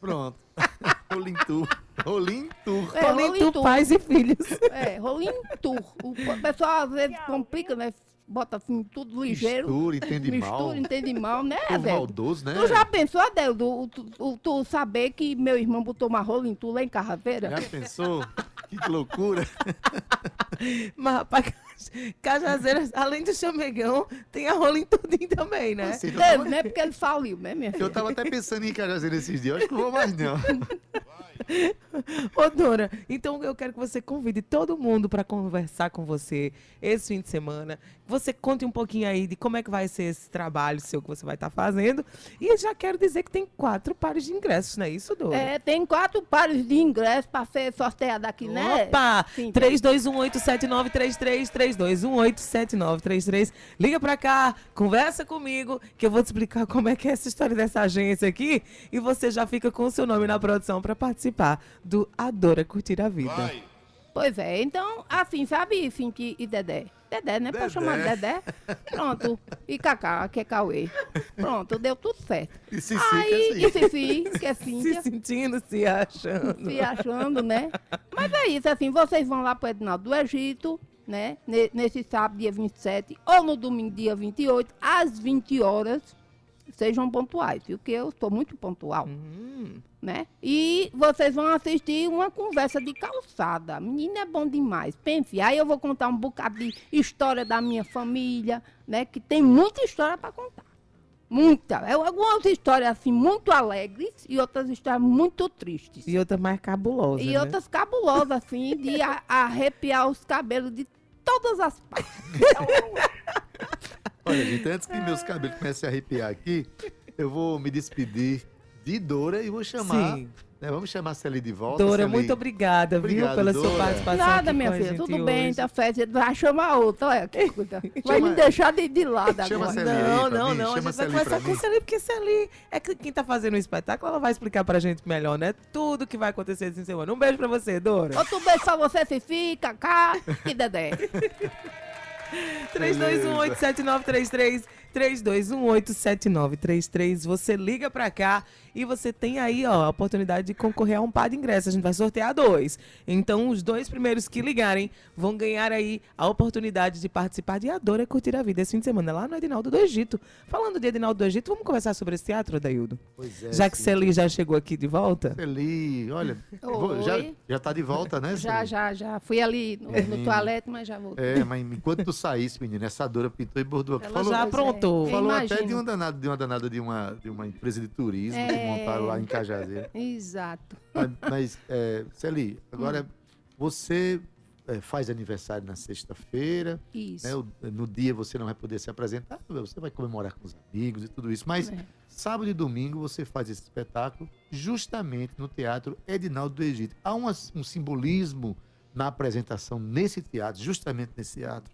Pronto. Rolim Tour. Rolim Tour. É, tu, Tour. pais e filhos. É, Rolling Tour. O pessoal às vezes complica, né? Bota assim, tudo ligeiro. Mistura, entende mistura, mal. entende mal, né, velho? maldoso, né? Tu já pensou, Adel, tu, tu, tu- tu saber que meu irmão botou uma Rolling Tour lá em Carraveira? Já pensou? Que loucura. Mas, rapaz, Cajazeiras, além do chamegão, tem a rola em tudinho também, né? Assim, eu, Teve, tava, né? Porque ele faliu, né, minha filha? eu tava até pensando em Cajazeiras esses dias. Acho que não vou mais, não. Ô, Dora, então eu quero que você convide todo mundo para conversar com você esse fim de semana. Você conte um pouquinho aí de como é que vai ser esse trabalho seu que você vai estar fazendo. E já quero dizer que tem quatro pares de ingressos, não é isso, Dora? É, tem quatro pares de ingressos para ser sorteado aqui, né? Opa! Sim. 32187933, 32187933. Liga pra cá, conversa comigo, que eu vou te explicar como é que é essa história dessa agência aqui. E você já fica com o seu nome na produção pra participar do Adora Curtir a Vida. Pois é, então, assim, sabe, Cinti e Dedé? Dedé, né? Pode chamar de Dedé. Pronto. E Cacá, que é Cauê. Pronto, deu tudo certo. E Cici, Aí, que é e Fifi, que é Se Cíntia, sentindo, se achando. se achando, né? Mas é isso, assim, vocês vão lá pro Edinaldo do Egito, né? Ne- Nesse sábado, dia 27, ou no domingo, dia 28, às 20 horas. Sejam pontuais, viu? Que eu sou muito pontual. Hum, né? E vocês vão assistir uma conversa de calçada. Menina é bom demais. Pense, aí eu vou contar um bocado de história da minha família, né? Que tem muita história para contar. Muita. É algumas histórias assim muito alegres e outras histórias muito tristes. E outra mais cabulosa. E né? outras cabulosas, assim, de a- arrepiar os cabelos de todas as partes. Olha, gente, antes que meus cabelos comecem a arrepiar aqui, eu vou me despedir de Dora e vou chamar. Sim. Né, vamos chamar a Celi de volta. Dora, Celi. muito obrigada, Obrigado, viu, pela sua Dora. participação. Nada, aqui minha com a filha, gente tudo bem, hoje. tá certo. Vai chamar outra, olha que coisa. Vai Chama- me deixar de, de lado Chama agora. a Celi aí Não, pra não, mim, não. A gente vai Celi conversar com Celi, porque Celi é que- quem tá fazendo o espetáculo, ela vai explicar pra gente melhor, né? Tudo que vai acontecer essa semana. Um beijo pra você, Dora. Outro beijo pra você, Fifi, Cacá e Dedé. 3218-7933, 3218-7933. Você liga pra cá e você tem aí, ó, a oportunidade de concorrer a um par de ingressos. A gente vai sortear dois. Então, os dois primeiros que ligarem vão ganhar aí a oportunidade de participar de Adora e Curtir a Vida esse fim de semana lá no Edinaldo do Egito. Falando de Edinaldo do Egito, vamos conversar sobre esse teatro, Daildo? Pois é, Já que sim. Celi já chegou aqui de volta. Celi, olha, vou- já, Oi. já tá de volta, né, Já, Celi? já, já. Fui ali no, no toalete, mas já voltei. É, mas enquanto tu saísse, menina, essa Dora pintou e bordou. Ela falou já é, aprontou. Eu falou até de uma danada, de uma danada de uma, de uma empresa de turismo que É. montaram lá em Cajazeira. Exato. Mas, mas é, Celi, agora Hum. você é, faz aniversário na sexta-feira, Isso. né? no dia você não vai poder se apresentar, você vai comemorar com os amigos e tudo isso, mas É. sábado e domingo você faz esse espetáculo justamente no Teatro Edinaldo do Egito. Há uma- um simbolismo na apresentação nesse teatro, justamente nesse teatro.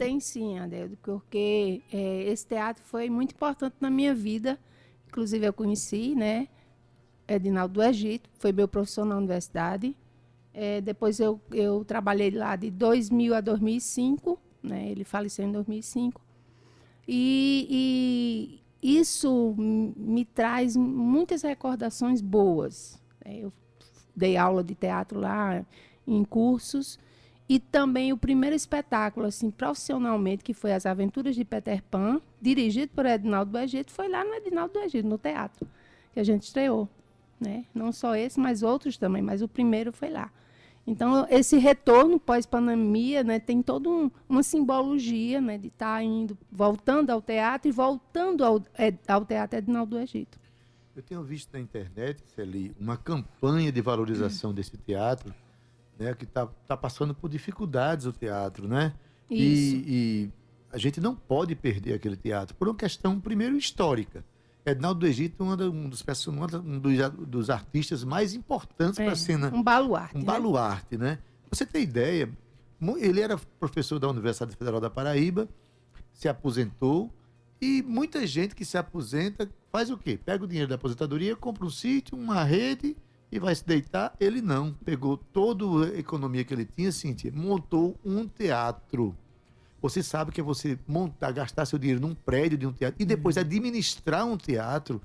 Tem sim, Adeldo, porque é, esse teatro foi muito importante na minha vida. Inclusive, eu conheci, né? Edinaldo do Egito, foi meu professor na universidade. É, depois eu, eu trabalhei lá de 2000 a 2005, né? Ele faleceu em 2005. E, e isso me traz muitas recordações boas. né? Eu dei aula de teatro lá em cursos e também o primeiro espetáculo assim profissionalmente que foi As Aventuras de Peter Pan, dirigido por Edinaldo do Egito, foi lá no Edinaldo do Egito, no teatro, que a gente estreou, né? Não só esse, mas outros também, mas o primeiro foi lá. Então, esse retorno pós-pandemia, né, tem toda um, uma simbologia, né, de estar indo, voltando ao teatro e voltando ao, é, ao teatro Edinaldo do Egito. Eu tenho visto na internet, Celi, uma campanha de valorização desse teatro, né, que está tá passando por dificuldades o teatro, né? Isso. E, e a gente não pode perder aquele teatro por uma questão, primeiro, histórica. Edinaldo do Egito é um dos, um dos, dos artistas mais importantes para a cena um baluarte. um né? baluarte, né? Pra Você tem ideia? Ele era professor da Universidade Federal da Paraíba, se aposentou e muita gente que se aposenta faz o quê? Pega o dinheiro da aposentadoria, compra um sítio, uma rede e vai se deitar. Ele não. Pegou toda a economia que ele tinha, Cíntia, montou um teatro. Você sabe que é você montar, gastar seu dinheiro num prédio de um teatro e depois administrar um teatro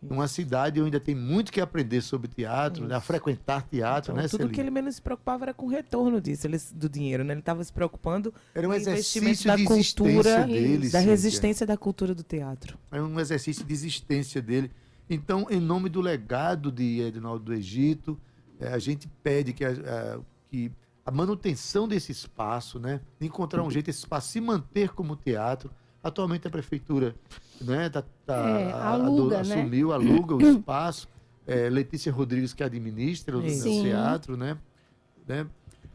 numa cidade onde ainda tem muito que aprender sobre teatro, né? a frequentar teatro, Então, né, tudo que ele menos se preocupava era com o retorno disso, ele, do dinheiro, né? Ele estava se preocupando Era um com o investimento exercício da de cultura, dele, da Cíntia. resistência da cultura do teatro. É um exercício de existência dele. Então, em nome do legado de Edinaldo do Egito, eh, a gente pede que a, a- que a manutenção desse espaço, né, encontrar um jeito esse espaço se manter como teatro. Atualmente a prefeitura, né, tá, tá- É, a- aluga, a- né? assumiu, aluga o espaço. Eh, Letícia Rodrigues que administra o, Sim. teatro, né? né?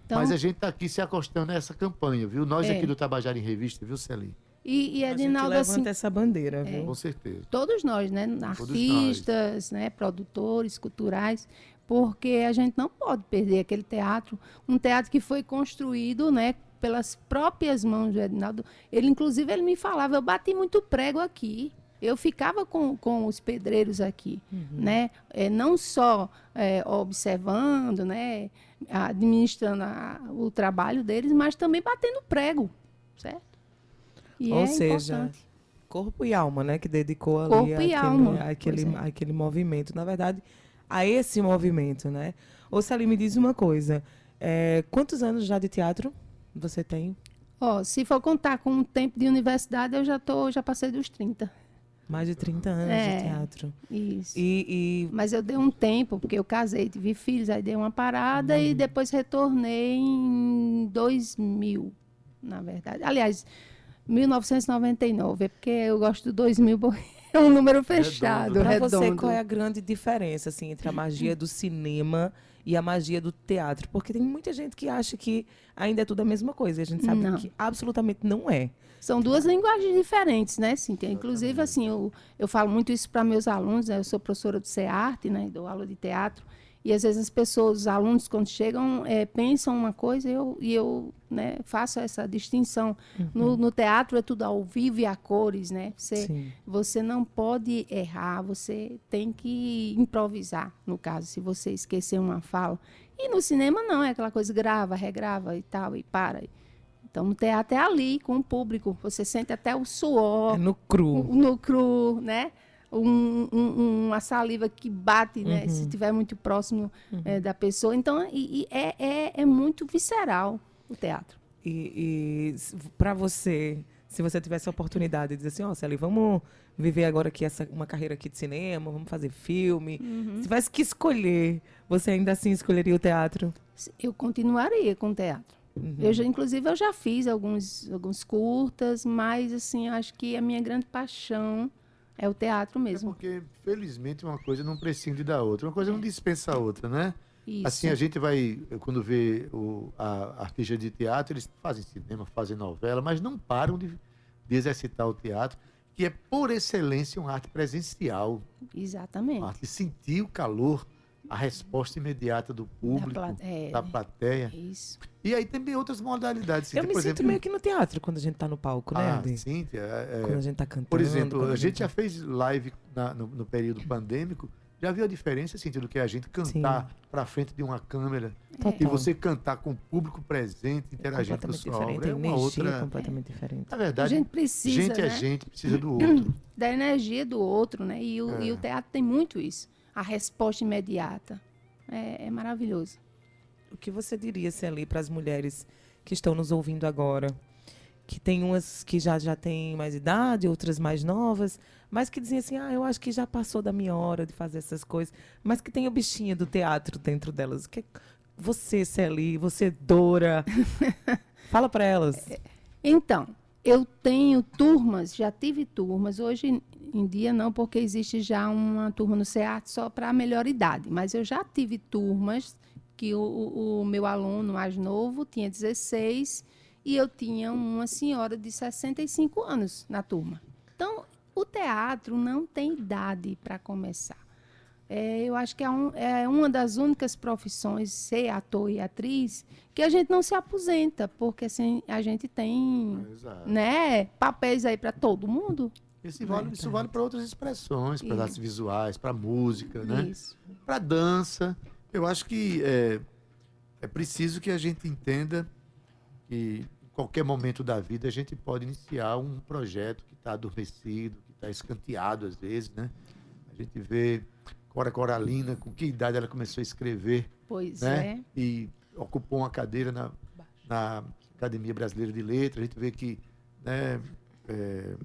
Então, Mas a gente está aqui se acostando nessa campanha, viu? Nós É. aqui do Tabajara em Revista, viu, Celi? E, e a gente Edinaldo, levanta assim, essa bandeira, viu? Com certeza. todos nós, né? Artistas, né? produtores culturais, porque a gente não pode perder aquele teatro, um teatro que foi construído, né? pelas próprias mãos do Edinaldo. Ele, inclusive, ele me falava, eu bati muito prego aqui. Eu ficava com, com os pedreiros aqui, né? É, não só é, observando, né? administrando a- o trabalho deles, mas também batendo prego, certo? E Ou é seja, importante. corpo e alma, né? Que dedicou ali Corpo e aquele, alma, aquele, é. aquele movimento. Na verdade, a esse movimento, né? Ô, Salim, me diz uma coisa. é, quantos anos já de teatro você tem? Ó, se for contar com o tempo de universidade, eu já tô, já passei dos 30. Mais de 30 anos É. de teatro. Isso. E, e Mas eu dei um tempo, porque eu casei, tive filhos, aí dei uma parada Uhum. e depois retornei em 2000, na verdade. Aliás, 1999, é porque eu gosto do 2000, porque é um número fechado, Pra redondo. você, qual é a grande diferença assim, entre a magia do cinema e a magia do teatro? Porque tem muita gente que acha que ainda é tudo a mesma coisa. E a gente sabe Não. que absolutamente não é. São duas linguagens diferentes, né, Cíntia? Inclusive, assim, eu, eu falo muito isso para meus alunos, né? eu sou professora do CEARTE, né, dou aula de teatro, e às vezes as pessoas, os alunos, quando chegam, eh, pensam uma coisa e eu, e eu né, faço essa distinção. No, no teatro é tudo ao vivo e a cores, né? Você, Sim. você não pode errar, você tem que improvisar, no caso, se você esquecer uma fala. E no cinema não, é aquela coisa grava, regrava e tal, e para. Então no teatro é ali, com o público. Você sente até o suor É no cru. no cru, né? Um- um- uma saliva que bate, né? Uhum. Se estiver muito próximo eh, da pessoa. Então, e, e é, é, é muito visceral o teatro. E, para você, se você tivesse a oportunidade de dizer assim, ó, Celi, vamos viver agora aqui essa, uma carreira aqui de cinema, vamos fazer filme. Uhum. Se tivesse que escolher, você ainda assim escolheria o teatro? Eu continuaria com o teatro. Uhum. Eu já, inclusive, eu já fiz alguns, alguns curtas, mas, assim, acho que a minha grande paixão é o teatro É mesmo. porque, felizmente, uma coisa não prescinde da outra. Uma coisa não dispensa a outra, né? Isso. Assim, a gente vai, quando vê o, a artista de teatro, eles fazem cinema, fazem novela, mas não param de, de exercitar o teatro, que é, por excelência, uma arte presencial. Exatamente. Uma arte sentir o calor, a resposta imediata do público, Da pla- é. da plateia. Isso. E aí tem outras modalidades. Eu Cíntia, me por sinto exemplo, meio que no teatro quando a gente tá no palco, né, ah? Cíntia, é- Quando a gente tá cantando. Por exemplo, a gente já fez live na- no, no período pandêmico, já viu a diferença, assim, do que a gente cantar para frente de uma câmera e Total. você cantar com o público presente, É interagindo com a diferente, obra. É a uma energia outra. completamente diferente. Na A verdade, gente precisa, gente né? é gente, precisa do outro. da energia do outro, né? E o, e o É. teatro tem muito isso. A resposta imediata. É, é maravilhoso. O que você diria, Celi, para as mulheres que estão nos ouvindo agora? Que tem umas que já, já têm mais idade, outras mais novas, mas que dizem assim, ah, eu acho que já passou da minha hora de fazer essas coisas, mas que tem o bichinho do teatro dentro delas. O Que você, Celi, você, Dora, fala para elas. Então, eu tenho turmas, já tive turmas, hoje em dia não, porque existe já uma turma no SEAT só para a melhor idade, mas eu já tive turmas que o, o- o meu aluno mais novo tinha 16 e eu tinha uma senhora de 65 anos na turma. Então, o teatro não tem idade para começar. É, eu acho que é, um- é uma das únicas profissões, ser ator e atriz, que a gente não se aposenta, porque assim, a gente tem Exato. né, papéis aí para todo mundo. Isso vale, isso vale para outras expressões, para artes visuais, para música, né? Para dança. Eu acho que é, é preciso que a gente entenda que em qualquer momento da vida a gente pode iniciar um projeto que está adormecido, que está escanteado às vezes, né? A gente vê Cora Coralina, com que idade ela começou a escrever, Pois né? é. E ocupou uma cadeira na, na Academia Brasileira de Letras. A gente vê que, né? é,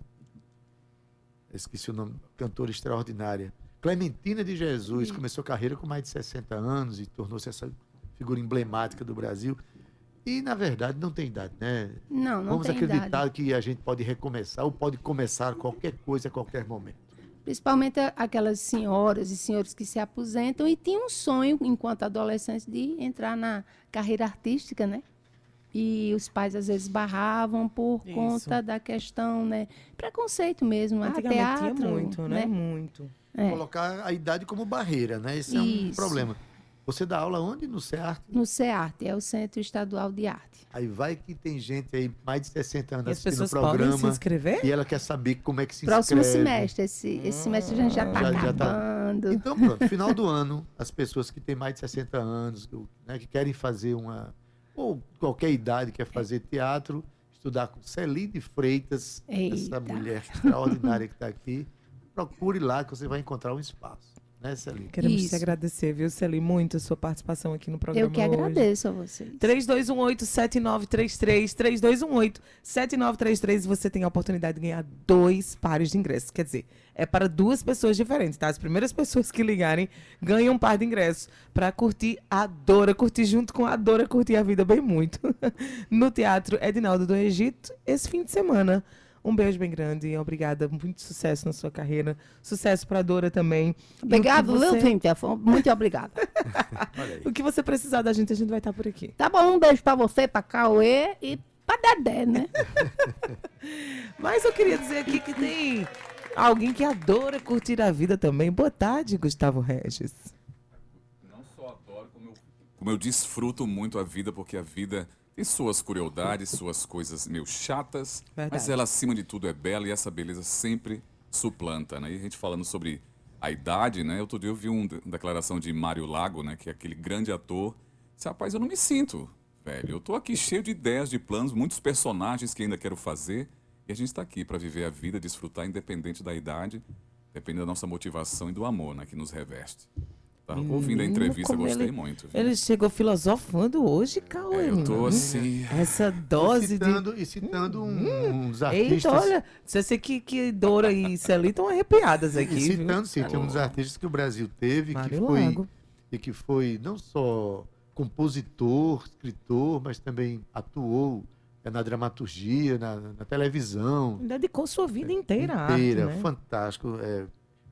esqueci o nome, cantora extraordinária. Clementina de Jesus começou a carreira com mais de 60 anos e tornou-se essa figura emblemática do Brasil. E, na verdade, não tem idade, né? Não, não Vamos tem acreditar idade. que a gente pode recomeçar ou pode começar qualquer coisa a qualquer momento. Principalmente a- aquelas senhoras e senhores que se aposentam e tinham um sonho, enquanto adolescentes, de entrar na carreira artística, né? E os pais às vezes barravam por Isso. conta da questão, né? Preconceito mesmo. Ah, Antigamente teatro, tinha muito, né? Muito. É. Colocar a idade como barreira, né? Esse é um Isso. problema. Você dá aula onde? No CEART? No CEART, é o Centro Estadual de Arte. Aí vai que tem gente aí, mais de 60 anos E as assistindo o pessoas podem se programa. inscrever? E ela quer saber como é que se Próximo inscreve. semestre, esse, esse semestre a gente já está Já- já tá- acabando. Então, pronto, final do ano, as pessoas que têm mais de 60 anos, né, que querem fazer uma. ou qualquer idade quer fazer teatro, estudar com Celine Freitas, essa Eita. mulher extraordinária que está aqui, procure lá que você vai encontrar um espaço. Né, Celine? Queremos Isso. te agradecer, viu, Celi, muito a sua participação aqui no programa Eu que hoje. agradeço a vocês. 3218-7933, 3218-7933, você tem a oportunidade de ganhar dois pares de ingressos. Quer dizer, é para duas pessoas diferentes, tá? As primeiras pessoas que ligarem ganham um par de ingressos para curtir a Dora, curtir junto com a Dora, curtir a vida bem muito. no Teatro Edinaldo do Egito, esse fim de semana. Um beijo bem grande, obrigada, muito sucesso na sua carreira, sucesso para a Dora também. Obrigado, você- viu, Cíntia? Muito obrigada. O que você precisar da gente, a gente vai estar por aqui. Tá bom, um beijo pra você, pra Cauê e pra Dedé, né? Mas eu queria dizer aqui que tem alguém que adora curtir a vida também. Boa tarde, Gustavo Regis. Não só adoro, como eu, como eu desfruto muito a vida, porque a vida tem suas crueldades, suas coisas meio chatas, Verdade. mas ela, acima de tudo, é bela e essa beleza sempre suplanta, né? E a gente falando sobre a idade, né? Outro dia eu vi uma declaração de Mário Lago, né? Que é aquele grande ator. Disse, rapaz, eu não me sinto, velho. Eu tô aqui cheio de ideias, de planos, muitos personagens que ainda quero fazer. E a gente está aqui para viver a vida, desfrutar, independente da idade, dependendo da nossa motivação e do amor, né? Que nos reveste. Tá ouvindo a entrevista, como gostei ele- muito. viu? Ele chegou filosofando hoje, Cauê. É, eu tô assim. Essa E dose de. citando, e citando um- uns artistas. Eita, olha, você sei que, que Dora e Celi estão arrepiadas E aqui. viu? citando, sim, tem um dos artistas que o Brasil teve, que Mário foi, Lago. e que foi não só compositor, escritor, mas também atuou é, na dramaturgia, na, na televisão. Dedicou sua vida inteira, à inteira, arte, né? fantástico. é,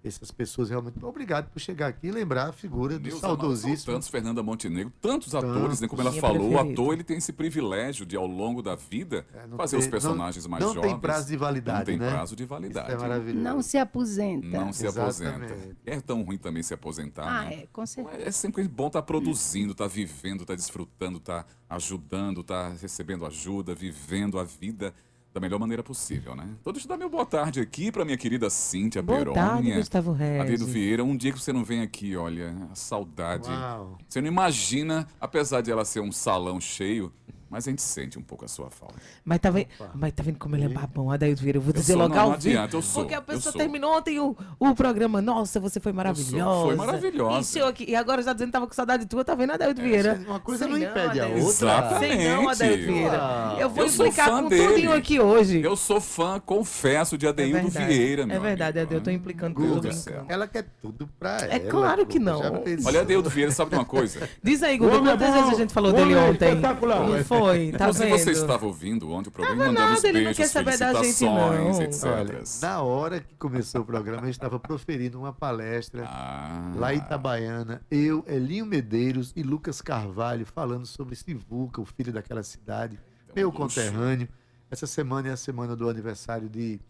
essas pessoas realmente. Obrigado por chegar aqui e lembrar a figura do Meus saudosíssimo. tantos, Fernanda Montenegro, tantos atores, né? Como ela falou, o ator ele tem esse privilégio de, ao longo da vida, É, não fazer tem- os personagens mais não jovens. tem prazo de validade, Não tem né? prazo de Isso validade. é maravilhoso. Não se aposenta. Não se Exatamente. aposenta. É tão ruim também se aposentar, Ah, né? é, com certeza. É sempre bom estar produzindo, estar vivendo, estar desfrutando, estar ajudando, estar recebendo ajuda, vivendo a vida da melhor maneira possível, né? Então deixa eu dar meu boa tarde aqui para minha querida Cíntia Boa Perônia. tarde, Gustavo Regis. Adedo Vieira, um dia que você não vem aqui, olha, a saudade. Uau. Você não imagina, apesar de ela ser um salão cheio, mas a gente sente um pouco a sua falta. Mas tá, vendo, mas tá vendo como ele é babão, Adaildo Vieira? Eu vou dizer sou, logo não, ao não vivo. adianta, eu sou, Porque a pessoa terminou ontem o, o programa. Nossa, você foi maravilhosa. foi maravilhosa. Encheu aqui. E agora já dizendo que tava com saudade tua, tá vendo, Adaildo Vieira? Uma coisa Sei não impede a Adaildo. outra. Exatamente. Sei não, Adaildo Vieira. Uau. Eu vou Eu fã com dele. tudinho aqui hoje. Eu sou fã, confesso, de é Adeildo verdade, Vieira, meu É verdade, amigo. Adaildo. Eu tô implicando com tudo. Ela quer tudo pra ela. É claro que não. Olha, Adeildo Vieira, sabe de uma coisa? Diz aí, Guga, quantas vezes a gente falou dele ontem? Não foi, tá Inclusive, vendo? você estava ouvindo ontem o programa, Tava mandando os nada, ele não beijos, quer saber da gente, não. etc. Olha, na hora que começou o programa, eu estava proferindo uma palestra Ah, lá em Itabaiana. Eu, Elinho Medeiros e Lucas Carvalho falando sobre Sivuca, o filho daquela cidade, meu luxo. conterrâneo. Essa semana é a semana do aniversário de,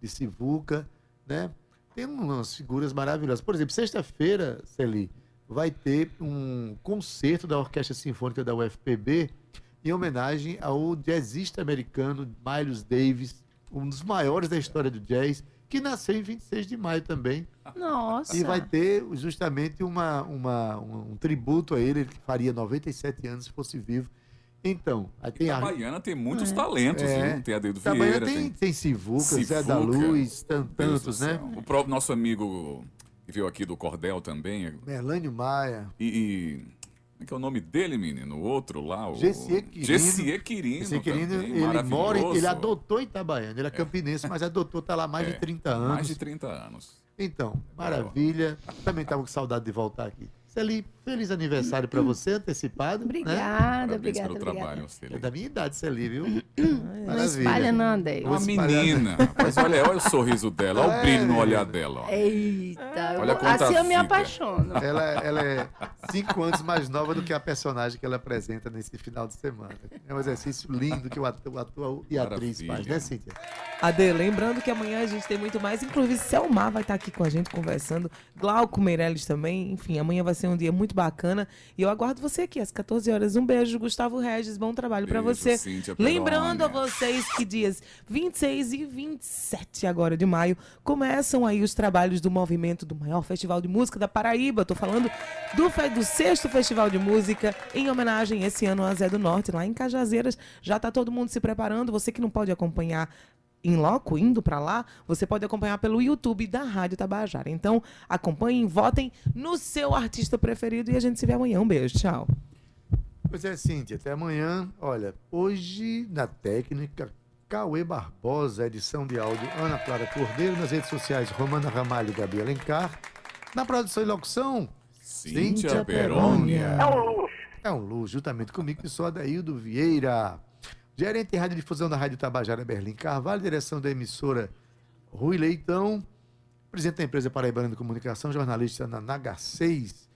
de Sivuca, né? Tem umas figuras maravilhosas. Por exemplo, sexta-feira, Celi, vai ter um concerto da Orquestra Sinfônica da UFPB em homenagem ao jazzista americano Miles Davis, um dos maiores da história do jazz, que nasceu em 26 de maio também. Nossa. E vai ter justamente uma, uma- um, um tributo a ele, ele que faria 97 anos se fosse vivo. Então, aí tem a. Tem muitos talentos, É. viu? Tem Adeildo Itabaiana Vieira, tem, tem... tem Sivuca, Zé da Sivuca. Luz, tantos, né? O próprio nosso amigo que veio aqui do Cordel também. Merlânio Maia. E, e- como é que é o nome dele, menino? O outro lá, o... Gessier Quirino. Gessier Quirino Esse querido, também, ele mora, ele adotou Itabaiana, ele é campinense, mas adotou, tá lá há mais É, de 30 anos. Mais de 30 anos. Então, maravilha. Também estava com saudade de voltar aqui. Celi, feliz aniversário para você, antecipado. Né? Obrigada, Parabéns obrigada, pelo obrigada. trabalho, É Celi. da minha idade, Celi, viu? Não espalha não, Andei. Uma menina. Mas olha, olha o sorriso dela, olha o brilho no olhar dela. ó. Eita, Olha assim eu me apaixono. Ela, ela é cinco anos mais nova do que a personagem que ela apresenta nesse final de semana. É um exercício lindo que o ator, o ator e a atriz Maravilha. faz, né, Cíntia? Ade, lembrando que amanhã a gente tem muito mais. Inclusive, Selmar vai estar aqui com a gente conversando. Glauco Meirelles também. Enfim, amanhã vai ser um dia muito bacana. E eu aguardo você aqui às 14 horas. Um beijo, Gustavo Regis. Bom trabalho para você. Cíntia. Lembrando a vocês que dias 26 e 27 agora de maio começam aí os trabalhos do movimento do maior festival de música da Paraíba. Tô falando do, do sexto festival de música em homenagem esse ano a Zé do Norte, lá em Cajazeiras. Já tá todo mundo se preparando. Você que não pode acompanhar em loco, indo para lá, você pode acompanhar pelo YouTube da Rádio Tabajara. Então, acompanhem, votem no seu artista preferido e a gente se vê amanhã. Um beijo, tchau. Pois é, Cíntia, até amanhã. Olha, hoje na técnica, Cauê Barbosa, edição de áudio Ana Clara Cordeiro, nas redes sociais Romana Ramalho e Gabi Alencar. Na produção e locução, Cíntia Perônia. É um luxo, juntamente comigo, que sou Adaildo Vieira. Gerente de Rádio Difusão da Rádio Tabajara, Berlim Carvalho, direção da emissora Rui Leitão, presidente da empresa Paraibana de Comunicação, jornalista na Naga 6,